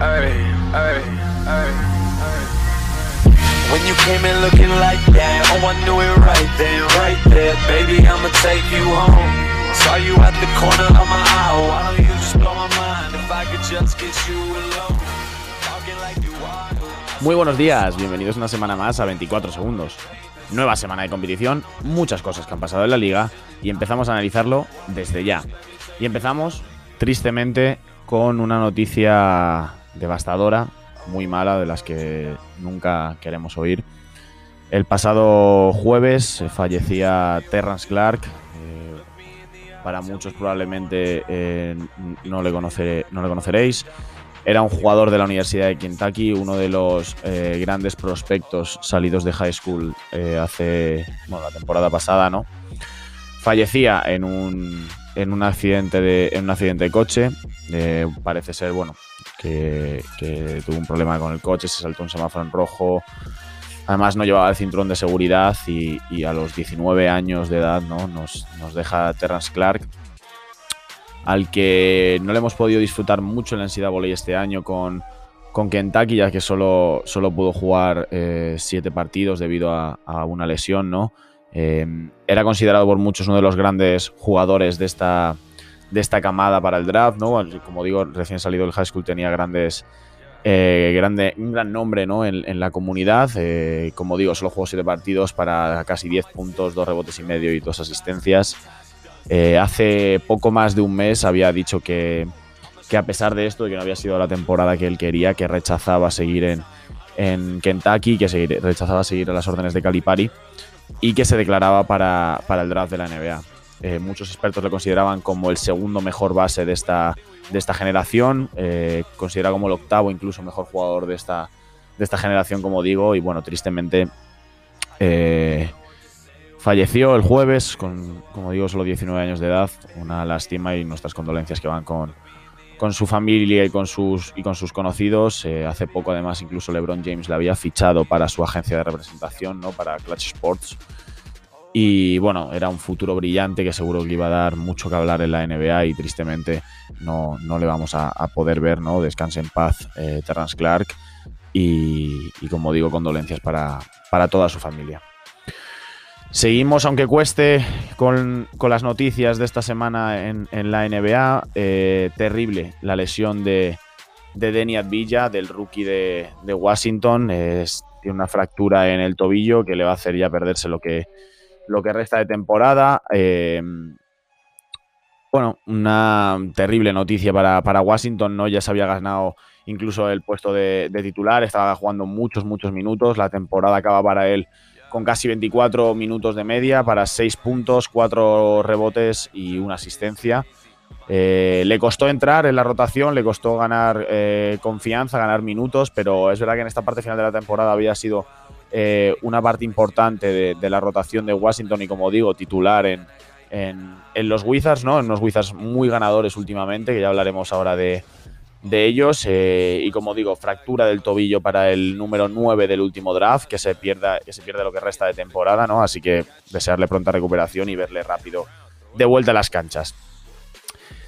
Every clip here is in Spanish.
ay, ay, ay, When you came in looking like that, oh I knew it right then, right there, baby I'ma take you home. Saw you at the corner of my eye, why don't you just blow my mind if I could just get you alone? Talking like you are. Muy buenos días, bienvenidos una semana más a 24 segundos. Nueva semana de competición, muchas cosas que han pasado en la liga y empezamos a analizarlo desde ya. Y empezamos, tristemente, con una noticia devastadora, muy mala, de las que nunca queremos oír. El pasado jueves fallecía Terrence Clark. eh, para muchos probablemente eh, no, le no le conoceréis. Era un jugador de la Universidad de Kentucky, uno de los eh, grandes prospectos salidos de high school hace bueno, la temporada pasada, ¿no? Fallecía en un, en un accidente de en un accidente de coche. Parece ser, bueno, que, tuvo un problema con el coche, se saltó un semáforo en rojo. Además no llevaba el cinturón de seguridad y, a los 19 años de edad ¿no? nos, deja Terrence Clark, al que no le hemos podido disfrutar mucho en la NCAA este año con, con Kentucky, ya que solo, solo pudo jugar eh, partidos debido a, a una lesión, ¿no? Eh, era considerado por muchos uno de los grandes jugadores de esta, de esta camada para el draft, ¿no? Como digo, recién salido del high school tenía grandes, eh, grande, un gran nombre ¿no? en, en la comunidad. Eh, como digo, solo jugó siete partidos para casi 10 puntos, dos rebotes y medio y dos asistencias. Eh, hace poco más de un mes había dicho que, que a pesar de esto, que no había sido la temporada que él quería, que rechazaba seguir en, en Kentucky, que rechazaba seguir a las órdenes de Calipari y que se declaraba para, para el draft de la NBA. Eh, muchos expertos lo consideraban como el segundo mejor base de esta, de esta generación, eh, considerado como el octavo incluso mejor jugador de esta, de esta generación, como digo, y bueno, tristemente eh, falleció el jueves con, como digo, solo 19 años de edad, una lástima y nuestras condolencias que van con, con su familia y con sus, y con sus conocidos. Eh, hace poco, además, incluso LeBron James le había fichado para su agencia de representación, ¿no? para Clutch Sports. Y bueno, era un futuro brillante que seguro que iba a dar mucho que hablar en la NBA y tristemente no, no le vamos a, poder ver, ¿no? Descanse en paz eh, Terrence Clark y, como digo, condolencias para, para toda su familia. Seguimos, aunque cueste, con, con las noticias de esta semana en, en la NBA. Eh, terrible la lesión de, de Denny Advilla, del rookie de, de Washington. Tiene una fractura en el tobillo que le va a hacer ya perderse lo que, lo que resta de temporada. Eh, bueno, una terrible noticia para, para Washington, ¿no? Ya se había ganado incluso el puesto de, titular, estaba jugando muchos, muchos minutos. La temporada acaba para él con casi 24 minutos de media para 6 puntos, 4 rebotes y una asistencia. Eh, le costó entrar en la rotación, le costó ganar eh, confianza, ganar minutos, pero es verdad que en esta parte final de la temporada había sido eh, una parte importante de, la rotación de Washington y como digo, titular en, en, en los Wizards, ¿no? En unos Wizards muy ganadores últimamente, que ya hablaremos ahora de, de ellos. eh, y como digo, fractura del tobillo para el número 9 del último draft, que se pierda, que se pierde lo que resta de temporada, ¿no? Así que desearle pronta recuperación y verle rápido de vuelta a las canchas.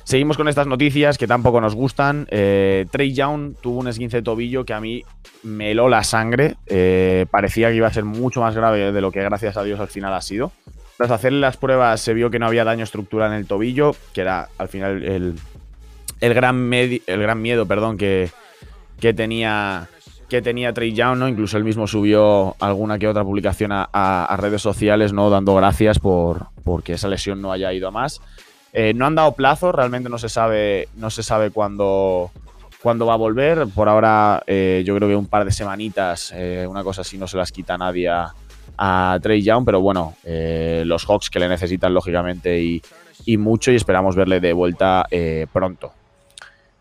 Seguimos con estas noticias que tampoco nos gustan. Eh, Trey Young tuvo un esguince de tobillo que a mí me heló la sangre. Eh, parecía que iba a ser mucho más grave de lo que gracias a Dios al final ha sido. Tras hacerle las pruebas se vio que no había daño estructural en el tobillo, que era al final el, el gran, el gran miedo perdón, que, que tenía que tenía Trey Young, ¿no? Incluso él mismo subió alguna que otra publicación a, a- a redes sociales, ¿no? Dando gracias por porque esa lesión no haya ido a más. Eh, no han dado plazo, realmente no se sabe, no se sabe cuándo, cuándo va a volver. Por ahora, eh, yo creo que un par de semanitas, eh, una cosa así, no se las quita nadie a, Trey Young, pero bueno, los Hawks que le necesitan lógicamente y, mucho y esperamos verle de vuelta pronto.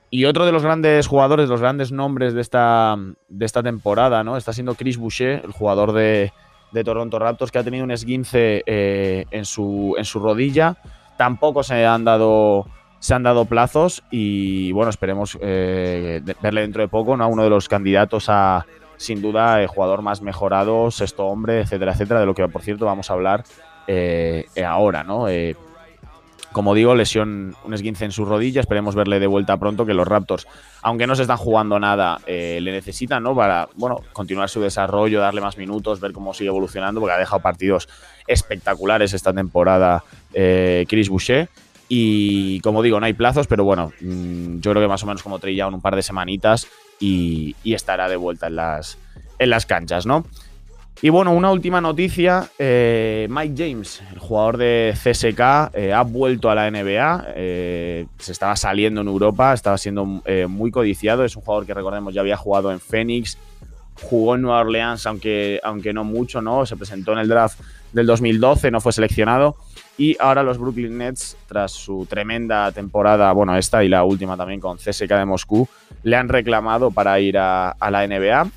Y otro de los grandes jugadores, los grandes nombres de esta, de esta temporada, ¿no? Está siendo Chris Boucher, el jugador de, de Toronto Raptors, que ha tenido un esguince en, su, en su rodilla. Tampoco se han dado, se han dado plazos y bueno, esperemos eh, verle dentro de poco, ¿no? A uno de los candidatos a, sin duda, el jugador más mejorado, sexto hombre, etcétera, etcétera, de lo que por cierto vamos a hablar eh, ahora, ¿no? Eh, como digo, lesión, un esguince en su rodilla. Esperemos verle de vuelta pronto. Que los Raptors, aunque no se están jugando nada, le necesitan, ¿no? Para, bueno, continuar su desarrollo, darle más minutos, ver cómo sigue evolucionando, porque ha dejado partidos espectaculares esta temporada eh, Chris Boucher. Y como digo, no hay plazos, pero bueno, mm, yo creo que más o menos como Trey un par de semanitas y, estará de vuelta en las, en las canchas, ¿no? Y bueno, una última noticia. Eh, Mike James, el jugador de CSK, eh, ha vuelto a la NBA. Se estaba saliendo en Europa, estaba siendo muy codiciado. Es un jugador que recordemos ya había jugado en Phoenix, jugó en Nueva Orleans, aunque, aunque no mucho, ¿no? Se presentó en el draft del 2012, no fue seleccionado. Y ahora los Brooklyn Nets, tras su tremenda temporada, bueno, esta y la última también con CSK de Moscú, le han reclamado para ir a, a la NBA.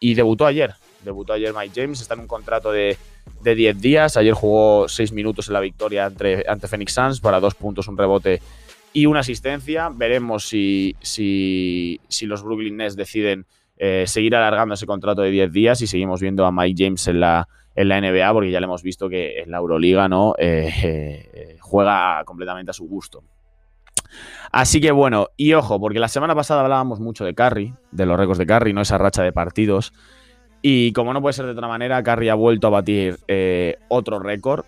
y debutó ayer, Debutó ayer Mike James, está en un contrato de, 10 días. Ayer jugó 6 minutos en la victoria ante, ante Phoenix Suns para dos puntos, un rebote y una asistencia. Veremos si, si, los Brooklyn Nets deciden eh, seguir alargando ese contrato de 10 días y seguimos viendo a Mike James en la, en la NBA, porque ya le hemos visto que en la Euroliga no eh, eh, juega completamente a su gusto. Así que bueno, y ojo, porque la semana pasada hablábamos mucho de Curry, de los récords de Curry, no esa racha de partidos. Y como no puede ser de otra manera, Curry ha vuelto a batir otro récord.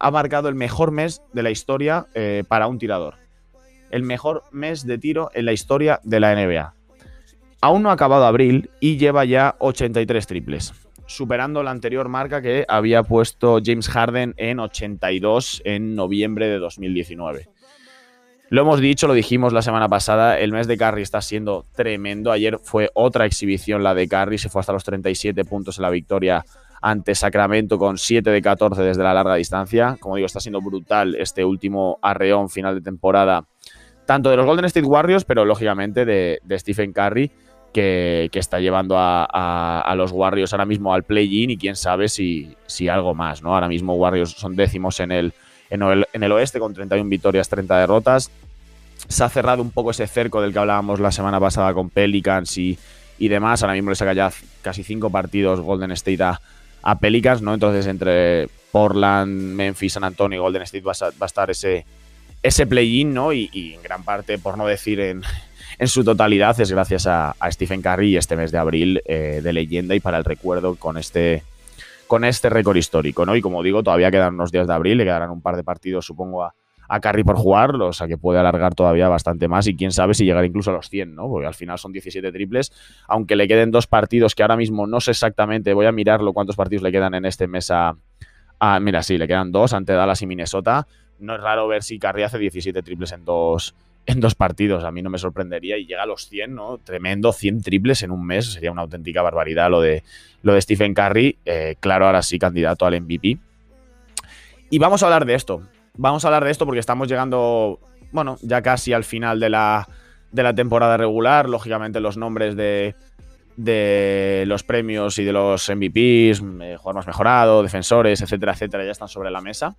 Ha marcado el mejor mes de la historia para un tirador. El mejor mes de tiro en la historia de la NBA. Aún no ha acabado abril y lleva ya 83 triples, superando la anterior marca que había puesto James Harden en 82 en noviembre de 2019. Lo hemos dicho, lo dijimos la semana pasada, el mes de Curry está siendo tremendo. Ayer fue otra exhibición la de Curry, se fue hasta los 37 puntos en la victoria ante Sacramento con 7 de 14 desde la larga distancia. Como digo, está siendo brutal este último arreón final de temporada, tanto de los Golden State Warriors, pero lógicamente de, Stephen Curry, que, está llevando a, los Warriors ahora mismo al play-in y quién sabe si, algo más. ¿no? Ahora mismo Warriors son décimos en el en el, oeste con 31 victorias, 30 derrotas. Se ha cerrado un poco ese cerco del que hablábamos la semana pasada con Pelicans y, demás. Ahora mismo le saca ya casi cinco partidos Golden State a, Pelicans, ¿no? Entonces entre Portland, Memphis, San Antonio y Golden State va a, estar ese, ese play-in, ¿no? Y, en gran parte, por no decir en, en su totalidad, es gracias a, Stephen Curry este mes de abril eh, de leyenda y para el recuerdo con este con este récord histórico, ¿no? Y como digo, todavía quedan unos días de abril, le quedarán un par de partidos, supongo, a, a Curry por jugar, o sea que puede alargar todavía bastante más y quién sabe si llegar incluso a los 100, ¿no? Porque al final son 17 triples, aunque le queden dos partidos que ahora mismo no sé exactamente, voy a mirarlo cuántos partidos le quedan en este mes a... mira, sí, le quedan dos ante Dallas y Minnesota. No es raro ver si Curry hace 17 triples en dos, en dos partidos. A mí no me sorprendería y llega a los 100, ¿no? Tremendo, 100 triples en un mes. Sería una auténtica barbaridad lo de, lo de Stephen Curry. Eh, claro, ahora sí, candidato al MVP. Y vamos a hablar de esto. Vamos a hablar de esto porque estamos llegando, bueno, ya casi al final de la, de la temporada regular. Lógicamente los nombres de, de los premios y de los MVPs, eh, jugador más mejorado, defensores, etcétera, etcétera, ya están sobre la mesa.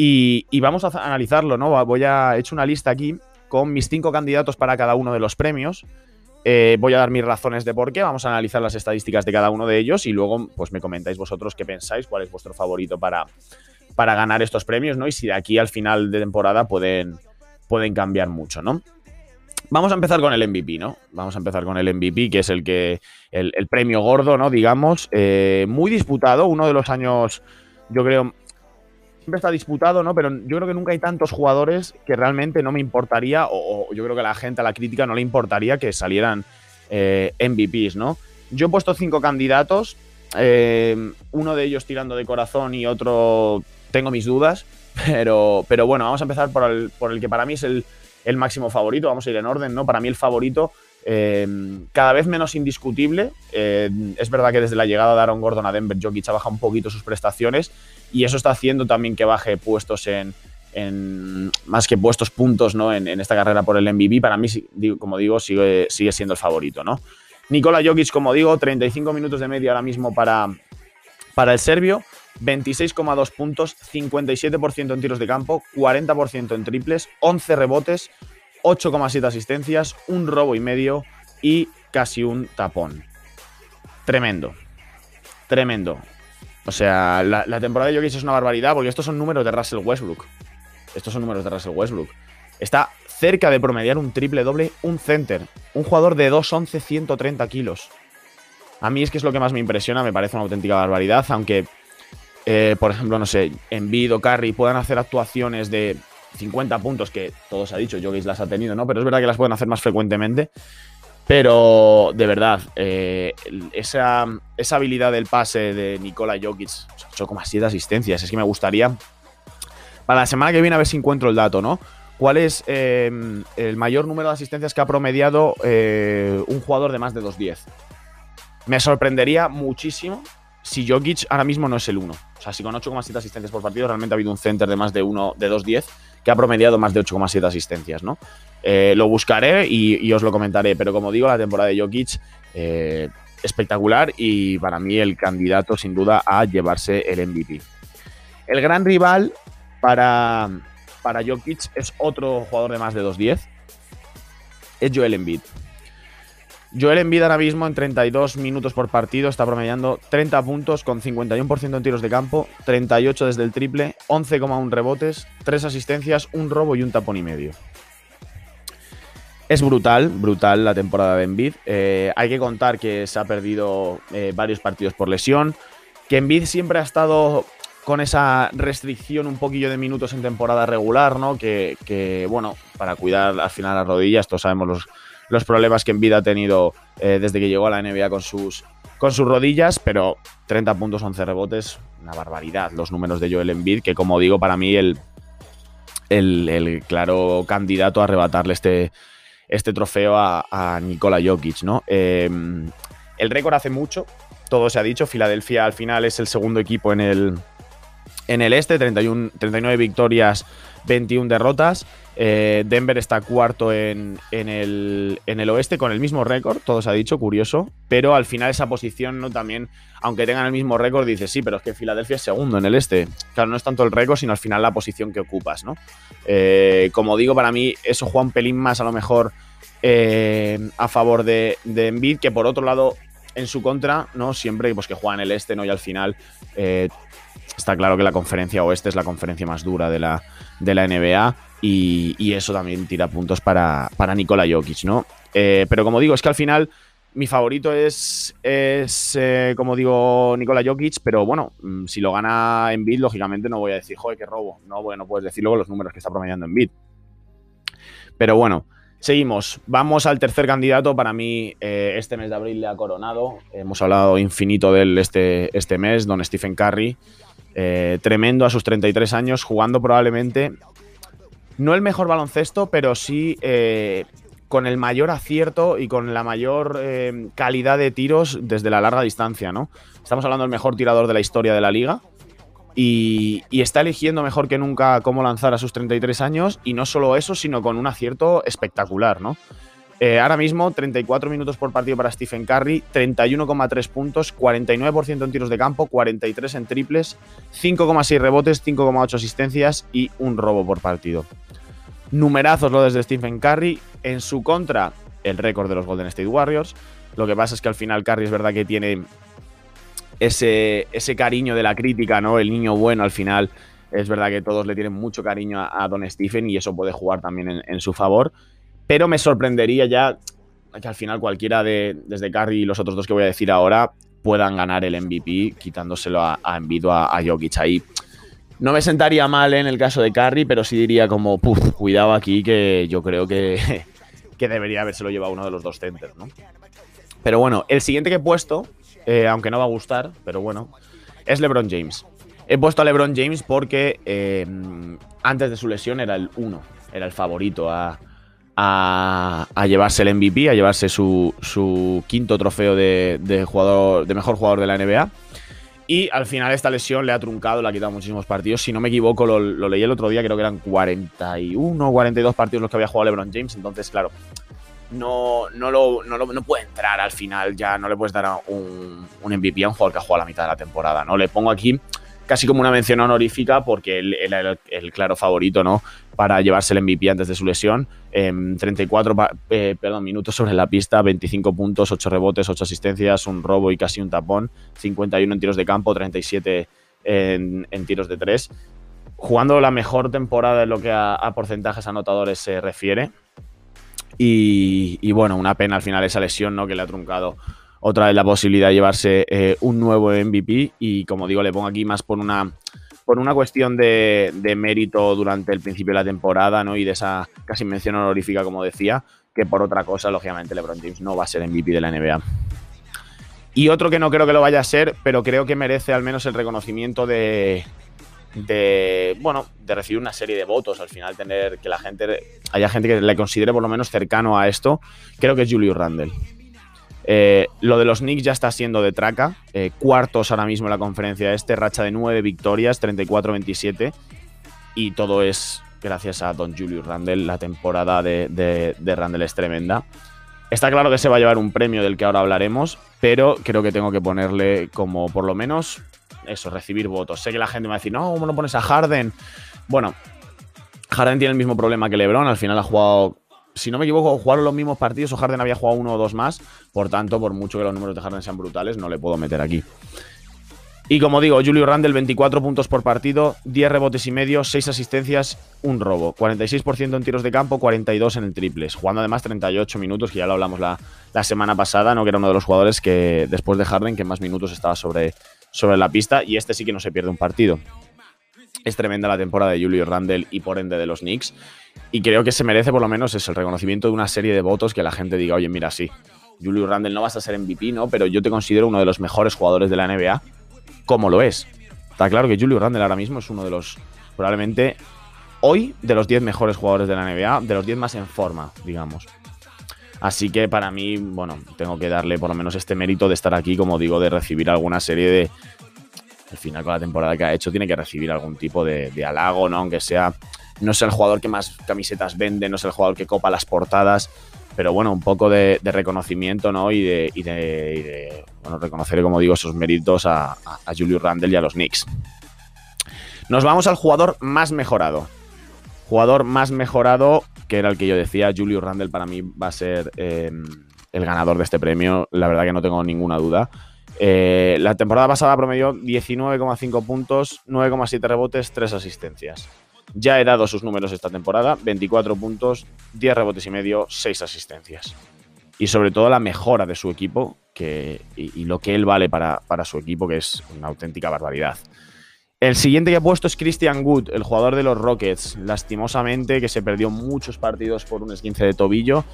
Y, vamos a analizarlo, ¿no? Voy a he hecho una lista aquí con mis cinco candidatos para cada uno de los premios. Eh, voy a dar mis razones de por qué, vamos a analizar las estadísticas de cada uno de ellos y luego pues me comentáis vosotros qué pensáis, cuál es vuestro favorito para, para ganar estos premios, ¿no? Y si de aquí al final de temporada pueden, pueden cambiar mucho, ¿no? Vamos a empezar con el MVP, ¿no? Vamos a empezar con el MVP, que es el que. el, premio gordo, ¿no? Digamos. Eh, muy disputado, uno de los años, yo creo, siempre está disputado, ¿no? Pero yo creo que nunca hay tantos jugadores que realmente no me importaría, o, yo creo que a la gente, a la crítica, no le importaría que salieran eh, MVPs, ¿no? Yo he puesto cinco candidatos, eh, uno de ellos tirando de corazón y otro tengo mis dudas, pero, pero bueno, vamos a empezar por el, por el que para mí es el, máximo favorito, vamos a ir en orden, ¿no? Para mí el favorito, eh, cada vez menos indiscutible. es verdad que desde la llegada de Aaron Gordon a Denver, Jokic ha bajado un poquito sus prestaciones, y eso está haciendo también que baje puestos en, más que puestos puntos ¿no? En, esta carrera por el MVP. Para mí, como digo, sigue, sigue siendo el favorito. ¿no? Nikola Jokic, como digo, 35 minutos de media ahora mismo para, para el serbio. 26,2 puntos, 57% en tiros de campo, 40% en triples, 11 rebotes, 8,7 asistencias, un robo y medio y casi un tapón. Tremendo. Tremendo. O sea, la, temporada de Jokic es una barbaridad porque estos son números de Russell Westbrook. Estos son números de Russell Westbrook. Está cerca de promediar un triple doble, un center. Un jugador de 2'11, 130 kilos. A mí es que es lo que más me impresiona, me parece una auténtica barbaridad, aunque, eh, por ejemplo, no sé, Envid o Curry puedan hacer actuaciones de 50 puntos, que todos ha dicho, Jokic las ha tenido, ¿no? Pero es verdad que las pueden hacer más frecuentemente. Pero, de verdad, eh, esa, esa, habilidad del pase de Nikola Jokic, 8,7 asistencias, es que me gustaría, para la semana que viene, a ver si encuentro el dato, ¿no? ¿Cuál es eh, el mayor número de asistencias que ha promediado un jugador de más de 2'10? Me sorprendería muchísimo si Jokic ahora mismo no es el 1. O sea, si con 8,7 asistencias por partido realmente ha habido un center de más de 1, de 2,10 que ha promediado más de 8,7 asistencias, ¿no? Eh, lo buscaré y, os lo comentaré, pero como digo, la temporada de Jokic eh, espectacular y para mí el candidato sin duda a llevarse el MVP. El gran rival para, para Jokic es otro jugador de más de 2,10, es Joel Embiid. Joel Embiid ahora mismo en 32 minutos por partido está promediando 30 puntos con 51% en tiros de campo, 38 desde el triple, 11,1 rebotes, 3 asistencias, un robo y un tapón y medio. Es brutal, brutal la temporada de Embiid. Eh, hay que contar que se ha perdido eh, varios partidos por lesión, que Embiid siempre ha estado con esa restricción un poquillo de minutos en temporada regular, ¿no? Que, que bueno, para cuidar al final las rodillas, todos sabemos los los problemas que Embiid ha tenido eh, desde que llegó a la NBA con sus, con sus rodillas, pero 30 puntos, 11 rebotes, una barbaridad los números de Joel Embiid, que como digo, para mí el, el, claro candidato a arrebatarle este, este trofeo a, Nikola Jokic, ¿no? Em, el récord hace mucho, todo se ha dicho, Filadelfia al final es el segundo equipo en el, en el este, 31, 39 victorias, 21 derrotas. Eh, Denver está cuarto en, el, oeste con el mismo récord, todo se ha dicho, curioso. Pero al final esa posición, ¿no? También, aunque tengan el mismo récord, dices, sí, pero es que Filadelfia es segundo en el este. Claro, no es tanto el récord, sino al final la posición que ocupas, ¿no? Eh, como digo, para mí eso juega un pelín más a lo mejor eh, a favor de, de Embiid, que por otro lado, en su contra, ¿no? Siempre pues, que juega en el este, ¿no? Y al final está claro que la conferencia oeste es la conferencia más dura de la, de la NBA y, eso también tira puntos para, para Nikola Jokic, ¿no? Eh, pero como digo, es que al final mi favorito es, es eh, como digo, Nikola Jokic, pero bueno, mm, si lo gana en bid, lógicamente no voy a decir, joder, qué robo. No, bueno, puedes decir luego los números que está promediando en bid. Pero bueno, seguimos. Vamos al tercer candidato. Para mí, eh, este mes de abril le ha coronado. Hemos hablado infinito de él este, este mes, don Stephen Curry. Tremendo a sus 33 años, jugando probablemente no el mejor baloncesto, pero sí eh, con el mayor acierto y con la mayor eh, calidad de tiros desde la larga distancia, ¿no? Estamos hablando del mejor tirador de la historia de la liga. Y, está eligiendo mejor que nunca cómo lanzar a sus 33 años. Y no solo eso, sino con un acierto espectacular, ¿no? Eh, ahora mismo, 34 minutos por partido para Stephen Curry, 31,3 puntos, 49% en tiros de campo, 43 en triples, 5,6 rebotes, 5,8 asistencias y un robo por partido. Numerazos lo desde Stephen Curry. En su contra, el récord de los Golden State Warriors. Lo que pasa es que al final Curry es verdad que tiene ese, ese cariño de la crítica, ¿no? El niño bueno al final. Es verdad que todos le tienen mucho cariño a, Don Stephen y eso puede jugar también en, su favor. Pero me sorprendería ya que al final cualquiera de, desde Curry y los otros dos que voy a decir ahora, puedan ganar el MVP quitándoselo a, a Envido a, Jokic. Ahí no me sentaría mal en el caso de Curry, pero sí diría como, puf, cuidado aquí que yo creo que, que debería habérselo llevado uno de los dos centers, ¿no? Pero bueno, el siguiente que he puesto, eh, aunque no va a gustar, pero bueno, es LeBron James. He puesto a LeBron James porque eh, antes de su lesión era el uno, era el favorito a, a, llevarse el MVP, a llevarse su, su quinto trofeo de, jugador, de mejor jugador de la NBA. Y al final esta lesión le ha truncado, le ha quitado muchísimos partidos. Si no me equivoco, lo, leí el otro día, creo que eran 41 o 42 partidos los que había jugado LeBron James. Entonces, claro, no, no, lo, no, puede entrar al final, ya no le puedes dar un, un, MVP a un jugador que ha jugado la mitad de la temporada. ¿no? Le pongo aquí casi como una mención honorífica porque él era el, claro favorito, ¿no? Para llevarse el MVP antes de su lesión. 34 eh, perdón, minutos sobre la pista, 25 puntos, 8 rebotes, 8 asistencias, un robo y casi un tapón, 51 en tiros de campo, 37 en, tiros de 3. Jugando la mejor temporada en lo que a, porcentajes anotadores se refiere. Y, bueno, una pena al final esa lesión ¿no? que le ha truncado otra vez la posibilidad de llevarse eh, un nuevo MVP. Y como digo, le pongo aquí más por una por una cuestión de, mérito durante el principio de la temporada, ¿no? Y de esa casi mención honorífica, como decía, que por otra cosa, lógicamente, LeBron James no va a ser MVP de la NBA. Y otro que no creo que lo vaya a ser, pero creo que merece al menos el reconocimiento de, de bueno, de recibir una serie de votos, al final tener que la gente haya gente que le considere por lo menos cercano a esto, creo que es Julius Randle. Eh, lo de los Knicks ya está siendo de traca. Eh, cuartos ahora mismo en la conferencia este, racha de nueve victorias, 34-27. Y todo es gracias a Don Julius Randle. La temporada de, de, Randle es tremenda. Está claro que se va a llevar un premio del que ahora hablaremos, pero creo que tengo que ponerle como por lo menos eso, recibir votos. Sé que la gente va a decir, no, ¿cómo no pones a Harden? Bueno, Harden tiene el mismo problema que LeBron, al final ha jugado si no me equivoco, jugaron los mismos partidos o Harden había jugado uno o dos más. Por tanto, por mucho que los números de Harden sean brutales, no le puedo meter aquí. Y como digo, Julio Randle, 24 puntos por partido, 10 rebotes y medio, 6 asistencias, un robo. 46% en tiros de campo, 42 en el triples. Jugando además 38 minutos, que ya lo hablamos la, semana pasada, ¿no? Que era uno de los jugadores que, después de Harden, que más minutos estaba sobre, sobre la pista. Y este sí que no se pierde un partido. Es tremenda la temporada de Julio Randle y por ende de los Knicks. Y creo que se merece por lo menos es el reconocimiento de una serie de votos que la gente diga, oye, mira, sí, Julius Randle no vas a ser MVP, ¿no? Pero yo te considero uno de los mejores jugadores de la NBA, como lo es. Está claro que Julius Randle ahora mismo es uno de los, probablemente, hoy, de los 10 mejores jugadores de la NBA, de los 10 más en forma, digamos. Así que para mí, bueno, tengo que darle por lo menos este mérito de estar aquí, como digo, de recibir alguna serie de... Al final, con la temporada que ha hecho, tiene que recibir algún tipo de, de halago, ¿no? Aunque sea no es el jugador que más camisetas vende, no es el jugador que copa las portadas, pero bueno, un poco de, reconocimiento, ¿no? Y de, y de, bueno, reconocer, como digo, esos méritos a, a, Julius Randle y a los Knicks. Nos vamos al jugador más mejorado. Jugador más mejorado, que era el que yo decía, Julius Randle para mí va a ser em, el ganador de este premio. La verdad que no tengo ninguna duda. Eh, la temporada pasada promedió 19,5 puntos, 9,7 rebotes, 3 asistencias. Ya he dado sus números esta temporada, 24 puntos, 10 rebotes y medio, 6 asistencias. Y sobre todo la mejora de su equipo que, y, lo que él vale para, su equipo, que es una auténtica barbaridad. El siguiente que he puesto es Christian Wood, el jugador de los Rockets. Lastimosamente, que se perdió muchos partidos por un esguince de tobillo.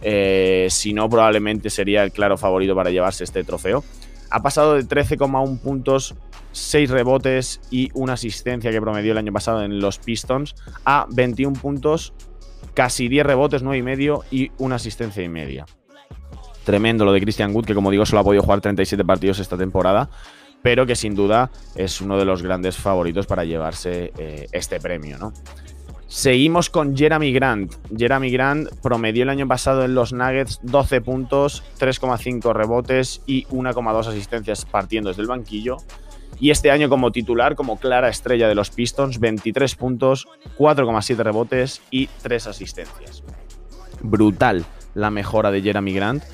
Eh, si no, probablemente sería el claro favorito para llevarse este trofeo. Ha pasado de 13,1 puntos 6 rebotes y una asistencia que promedió el año pasado en los Pistons a 21 puntos, casi 10 rebotes, 9 y medio y una asistencia y media. Tremendo lo de Christian Wood, que como digo solo ha podido jugar 37 partidos esta temporada, pero que sin duda es uno de los grandes favoritos para llevarse eh, este premio, ¿no? Seguimos con Jeremy Grant. Jeremy Grant promedió el año pasado en los Nuggets 12 puntos, 3,5 rebotes y 1,2 asistencias partiendo desde el banquillo. Y este año como titular, como clara estrella de los Pistons, 23 puntos, 4,7 rebotes y 3 asistencias. Brutal la mejora de Jeremy Grant.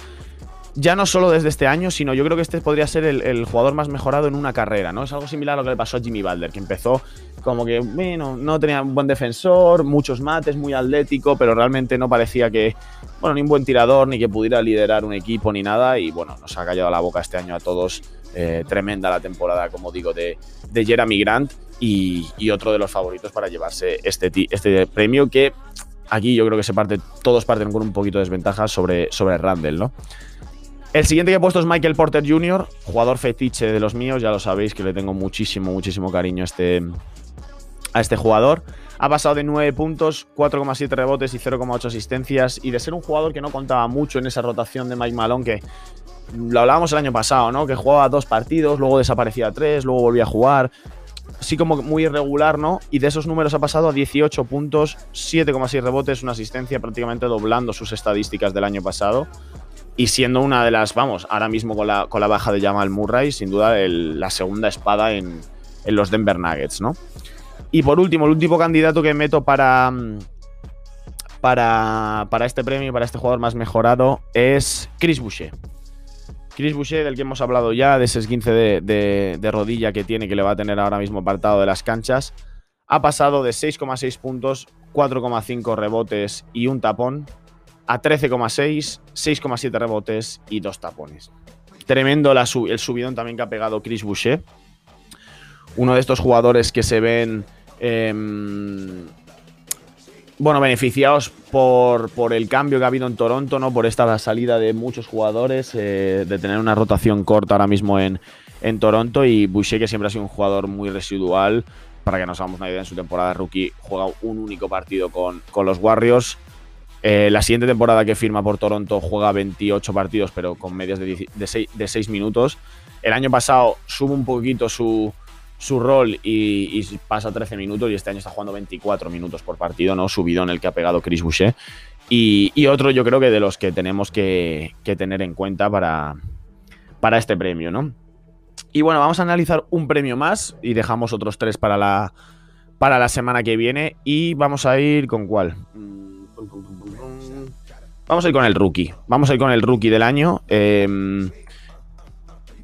Ya no solo desde este año, sino yo creo que este podría ser el, jugador más mejorado en una carrera, ¿no? Es algo similar a lo que le pasó a Jimmy Butler, que empezó como que, bueno, no tenía un buen defensor, muchos mates, muy atlético, pero realmente no parecía que, bueno, ni un buen tirador, ni que pudiera liderar un equipo, ni nada. Y bueno, nos ha callado la boca este año a todos eh, tremenda la temporada, como digo, de, de Jeremy Grant y, otro de los favoritos para llevarse este, este premio que aquí yo creo que se parte, todos parten con un poquito de desventaja sobre, sobre Randall, ¿no? El siguiente que he puesto es Michael Porter Jr., jugador fetiche de los míos, ya lo sabéis que le tengo muchísimo, muchísimo cariño a este, a este jugador. Ha pasado de 9 puntos, 4,7 rebotes y 0,8 asistencias y de ser un jugador que no contaba mucho en esa rotación de Mike Malone que lo hablábamos el año pasado, ¿no? Que jugaba dos partidos, luego desaparecía tres, luego volvía a jugar. Así como muy irregular, ¿no? Y de esos números ha pasado a 18 puntos, 7,6 rebotes, una asistencia, prácticamente doblando sus estadísticas del año pasado. Y siendo una de las, vamos, ahora mismo con la, con la baja de Jamal Murray, sin duda la segunda espada en, en los Denver Nuggets, ¿no? Y por último, el último candidato que meto para, para, para este premio, para este jugador más mejorado, es Chris Boucher. Chris Boucher, del que hemos hablado ya, de ese esguince de, de, rodilla que tiene, que le va a tener ahora mismo apartado de las canchas, ha pasado de 6,6 puntos, 4,5 rebotes y un tapón a 13,6, 6,7 rebotes y dos tapones. Tremendo el subidón también que ha pegado Chris Boucher. Uno de estos jugadores que se ven em, bueno, beneficiados por, por, el cambio que ha habido en Toronto, ¿no? Por esta salida de muchos jugadores, eh, de tener una rotación corta ahora mismo en, en Toronto. Y Boucher, que siempre ha sido un jugador muy residual, para que nos hagamos una idea, en su temporada rookie juega un único partido con, con los Warriors. Eh, la siguiente temporada que firma por Toronto juega 28 partidos, pero con medias de, de 6 minutos. El año pasado sube un poquito su, rol y, pasa 13 minutos y este año está jugando 24 minutos por partido, ¿no? Subido en el que ha pegado Chris Boucher. Y, otro yo creo que de los que tenemos que, tener en cuenta para, para este premio, ¿no? Y bueno, vamos a analizar un premio más y dejamos otros tres para la, para la semana que viene. Y vamos a ir con cuál. Vamos a ir con el rookie. Vamos a ir con el rookie del año. Em,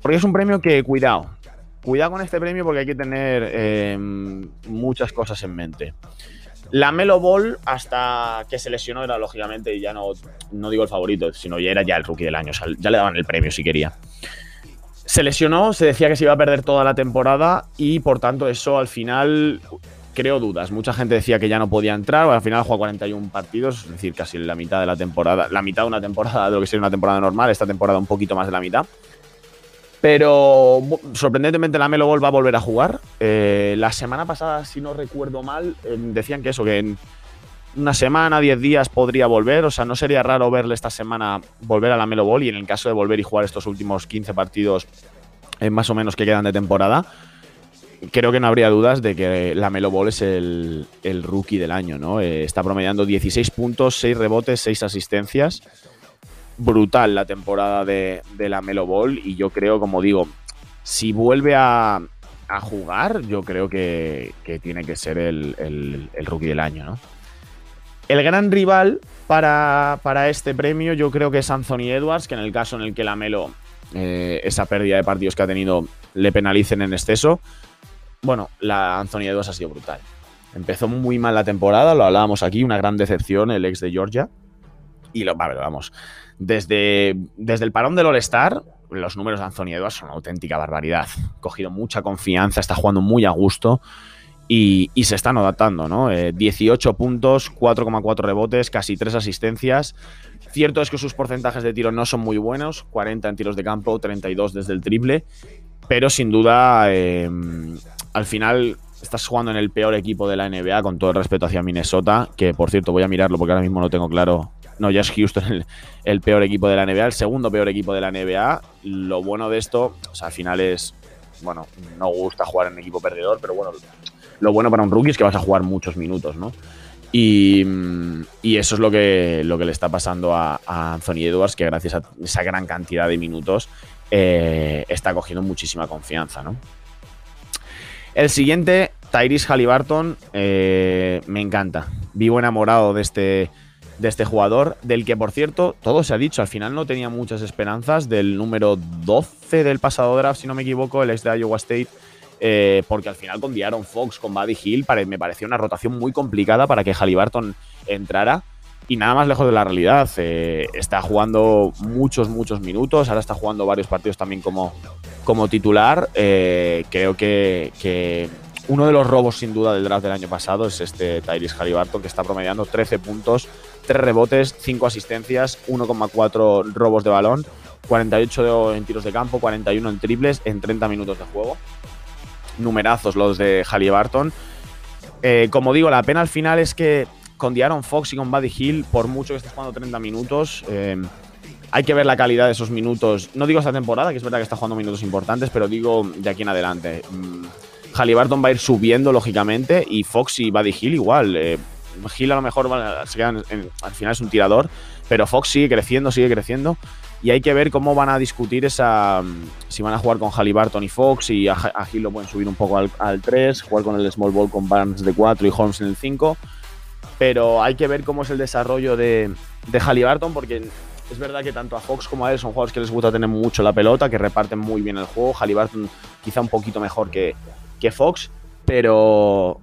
porque es un premio que, cuidado, Cuidado con este premio porque hay que tener em, muchas cosas en mente. La Melo Ball, hasta que se lesionó, era lógicamente, ya no, no digo el favorito, sino ya era ya el rookie del año. Ya le daban el premio si quería. Se lesionó, se decía que se iba a perder toda la temporada y por tanto eso al final creo dudas. Mucha gente decía que ya no podía entrar, al final jugó 41 partidos, es decir, casi la mitad de la temporada, la mitad de una temporada de lo que sería una temporada normal, esta temporada un poquito más de la mitad. Pero sorprendentemente la Melo Ball va a volver a jugar. Eh, la semana pasada, si no recuerdo mal, eh, decían que eso, que en una semana, 10 días podría volver. O sea, no sería raro verle esta semana volver a la Melo Ball y en el caso de volver y jugar estos últimos 15 partidos eh, más o menos que quedan de temporada, creo que no habría dudas de que la Melo Ball es el, rookie del año, ¿no? está promediando 16 puntos, 6 rebotes, 6 asistencias brutal la temporada de, la Melo Ball y yo creo, como digo, si vuelve a, jugar, yo creo que, tiene que ser el, rookie del año, ¿no? El gran rival para, este premio yo creo que es Anthony Edwards, que en el caso en el que la Melo, eh, esa pérdida de partidos que ha tenido, le penalicen en exceso, bueno, la Anthony Edwards ha sido brutal. Empezó muy mal la temporada, lo hablábamos aquí, una gran decepción el ex de Georgia. Y lo, vamos, desde, desde el parón del All-Star, los números de Anthony Edwards son una auténtica barbaridad. Cogido mucha confianza, está jugando muy a gusto y, se están adaptando, ¿no? 18 eh, puntos, 4,4 rebotes, casi 3 asistencias. Cierto es que sus porcentajes de tiro no son muy buenos, 40 en tiros de campo, 32 desde el triple, pero sin duda em, al final estás jugando en el peor equipo de la NBA, con todo el respeto hacia Minnesota, que por cierto voy a mirarlo porque ahora mismo no tengo claro no, ya es Houston el, peor equipo de la NBA, el segundo peor equipo de la NBA. Lo bueno de esto, o sea, al final es, bueno, no gusta jugar en equipo perdedor, pero bueno, lo bueno para un rookie es que vas a jugar muchos minutos, ¿no? Y, eso es lo que, lo que le está pasando a, Anthony Edwards, que gracias a esa gran cantidad de minutos eh, está cogiendo muchísima confianza, ¿no? El siguiente, Tyrese Halliburton, eh, me encanta. Vivo enamorado de este, de este jugador, del que por cierto, todo se ha dicho, al final no tenía muchas esperanzas del número 12 del pasado draft, si no me equivoco, el ex de Iowa State, eh, porque al final con Diaron Fox, con Buddy Hill, me pareció una rotación muy complicada para que Halliburton entrara. Y nada más lejos de la realidad. Eh, está jugando muchos, muchos minutos. Ahora está jugando varios partidos también como, como titular. Eh, creo que, que, uno de los robos, sin duda, del draft del año pasado es este Tyrese Halliburton, que está promediando 13 puntos 3 rebotes, 5 asistencias, 1,4 robos de balón, 48 en tiros de campo, 41 en triples en 30 minutos de juego. Numerazos los de Halliburton. Eh, como digo, la pena al final es que con Diaron Fox y con Buddy Hill, por mucho que estés jugando 30 minutos, eh, hay que ver la calidad de esos minutos. No digo esta temporada, que es verdad que está jugando minutos importantes, pero digo de aquí en adelante. Mm, Halliburton va a ir subiendo, lógicamente, y Fox y Buddy Hill igual. Eh, Gil a lo mejor al final es un tirador, pero Fox sigue creciendo, sigue creciendo. y hay que ver cómo van a discutir esa. Si van a jugar con Halliburton y Fox y a, Hill lo pueden subir un poco al, 3, jugar con el Small Ball con Barnes de 4 y Holmes en el 5. Pero hay que ver cómo es el desarrollo de, de Halliburton porque es verdad que tanto a Fox como a él son jugadores que les gusta tener mucho la pelota, que reparten muy bien el juego. Halliburton quizá un poquito mejor que, que Fox, pero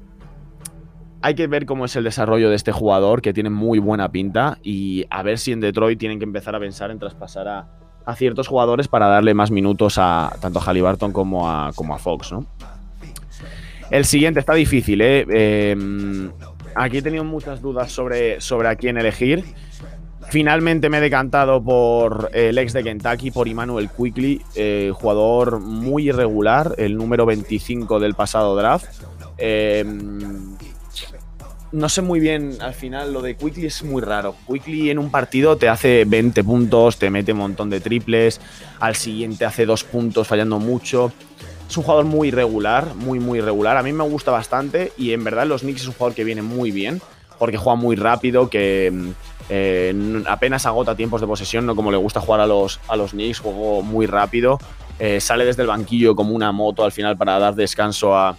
hay que ver cómo es el desarrollo de este jugador, que tiene muy buena pinta, y a ver si en Detroit tienen que empezar a pensar en traspasar a, ciertos jugadores para darle más minutos a tanto a Halliburton como a, como a Fox, ¿no? El siguiente está difícil, ¿eh? Em, aquí he tenido muchas dudas sobre, sobre a quién elegir. Finalmente me he decantado por el ex de Kentucky, por Emmanuel Quickly, eh, jugador muy irregular, el número 25 del pasado draft. Eh, no sé muy bien, al final lo de Quickly es muy raro. Quickly en un partido te hace 20 puntos, te mete un montón de triples, al siguiente hace dos puntos fallando mucho. Es un jugador muy irregular, muy muy irregular. A mí me gusta bastante y en verdad los Knicks es un jugador que viene muy bien porque juega muy rápido, que mm, eh, apenas agota tiempos de posesión, no como le gusta jugar a los, a los Knicks, juego muy rápido. Eh, sale desde el banquillo como una moto al final para dar descanso a,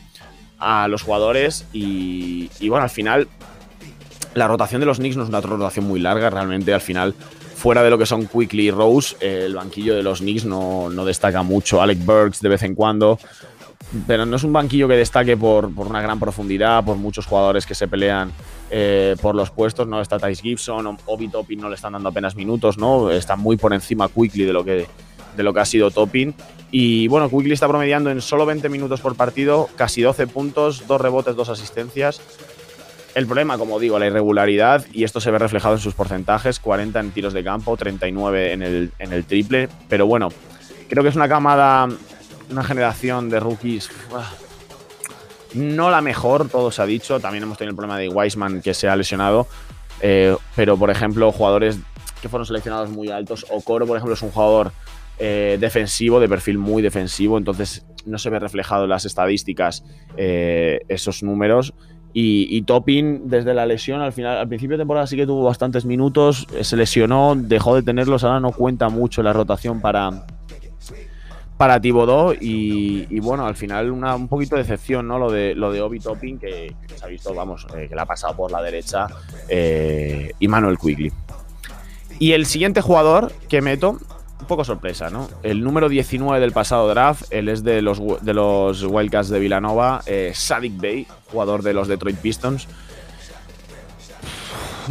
a los jugadores y, bueno, al final la rotación de los Knicks no es una rotación muy larga, realmente al final fuera de lo que son Quickly y Rose, el banquillo de los Knicks no, destaca mucho. Alec Burks de vez en cuando, pero no es un banquillo que destaque por, una gran profundidad, por muchos jugadores que se pelean eh, por los puestos. No está Tice Gibson, Obi Toppin no le están dando apenas minutos, ¿no? Está muy por encima Quickly de lo que, de lo que ha sido Toppin. Y bueno, Quickly está promediando en solo 20 minutos por partido, casi 12 puntos, 2 rebotes, 2 asistencias. El problema, como digo, la irregularidad, y esto se ve reflejado en sus porcentajes, 40 en tiros de campo, 39 en el, en el triple. Pero bueno, creo que es una camada, una generación de rookies no la mejor, todo se ha dicho. También hemos tenido el problema de Wiseman que se ha lesionado. Eh, pero, por ejemplo, jugadores que fueron seleccionados muy altos. Okoro, por ejemplo, es un jugador eh, defensivo, de perfil muy defensivo, entonces no se ve reflejado en las estadísticas eh, esos números. Y, y, desde la lesión, al final, al principio de temporada sí que tuvo bastantes minutos, se lesionó, dejó de tenerlos, ahora no cuenta mucho la rotación para, para Tibodó y, bueno, al final una, un poquito de decepción, ¿no? Lo de, lo de Obi Topping, que, se ha visto, vamos, que le ha pasado por la derecha, y Manuel Quigley. Y el siguiente jugador que meto un poco sorpresa, ¿no? El número 19 del pasado draft, él es de los, de los Wildcats de Villanova, eh, Sadik Bay, jugador de los Detroit Pistons.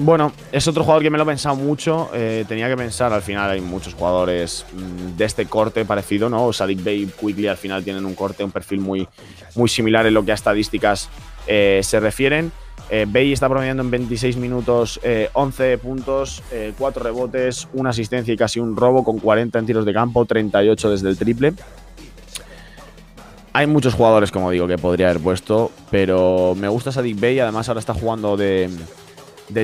Bueno, es otro jugador que me lo he pensado mucho. Eh, tenía que pensar, al final hay muchos jugadores mm, de este corte parecido, ¿no? Sadik Bay y Quigley al final tienen un corte, un perfil muy, muy similar en lo que a estadísticas eh, se refieren. Eh, Bay está promediando en 26 minutos 11 eh, puntos, 4 eh, rebotes, una asistencia y casi un robo con 40 en tiros de campo, 38 desde el triple. Hay muchos jugadores, como digo, que podría haber puesto, pero me gusta Sadik Bay. Además, ahora está jugando de,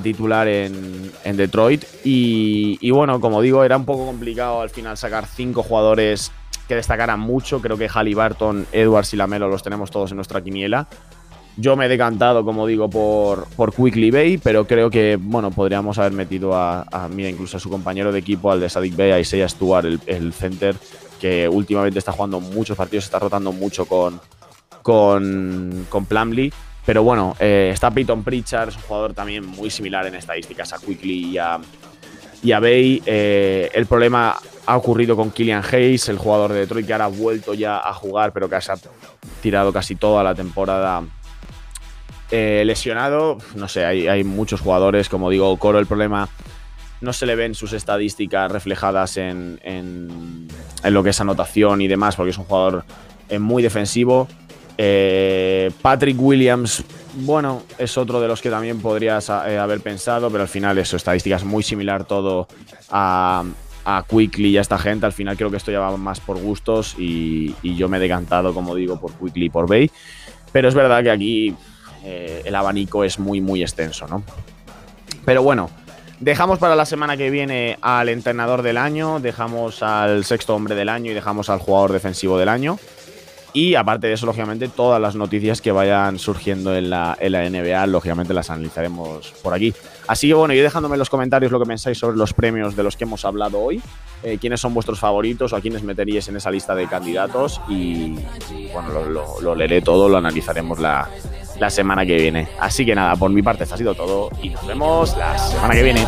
titular en, Detroit. Y, bueno, como digo, era un poco complicado al final sacar 5 jugadores que destacaran mucho. Creo que Halliburton, Edwards y Lamelo los tenemos todos en nuestra quiniela. Yo me he decantado, como digo, por, por Quickly Bay, pero creo que, bueno, podríamos haber metido a, mira, incluso a su compañero de equipo, al de Sadik Bay, a Isaiah Stuart, el, center, que últimamente está jugando muchos partidos, está rotando mucho con, con, con. Pero bueno, eh, está Peyton Pritchard, es un jugador también muy similar en estadísticas a Quickly y a, y a Bay. Eh, el problema ha ocurrido con Killian Hayes, el jugador de Detroit que ahora ha vuelto ya a jugar, pero que se ha tirado casi toda la temporada eh, lesionado, no sé, hay, muchos jugadores, como digo, Coro, el problema no se le ven sus estadísticas reflejadas en, en, lo que es anotación y demás, porque es un jugador muy defensivo. Eh, Patrick Williams, bueno, es otro de los que también podrías haber pensado, pero al final eso, estadísticas muy similar todo a, Quickly y a esta gente. Al final creo que esto ya va más por gustos y, y yo me he decantado, como digo, por Quickly y por Bay. Pero es verdad que aquí eh, el abanico es muy, muy extenso, ¿no? Pero bueno, dejamos para la semana que viene al entrenador del año, dejamos al sexto hombre del año y dejamos al jugador defensivo del año. Y aparte de eso, lógicamente, todas las noticias que vayan surgiendo en la, en la NBA, lógicamente las analizaremos por aquí. Así que bueno, y dejándome en los comentarios lo que pensáis sobre los premios de los que hemos hablado hoy, eh, quiénes son vuestros favoritos o a quiénes meteríais en esa lista de candidatos y bueno, lo, leeré todo, lo analizaremos la, la semana que viene. Así que nada, por mi parte esto ha sido todo y nos vemos la semana que viene.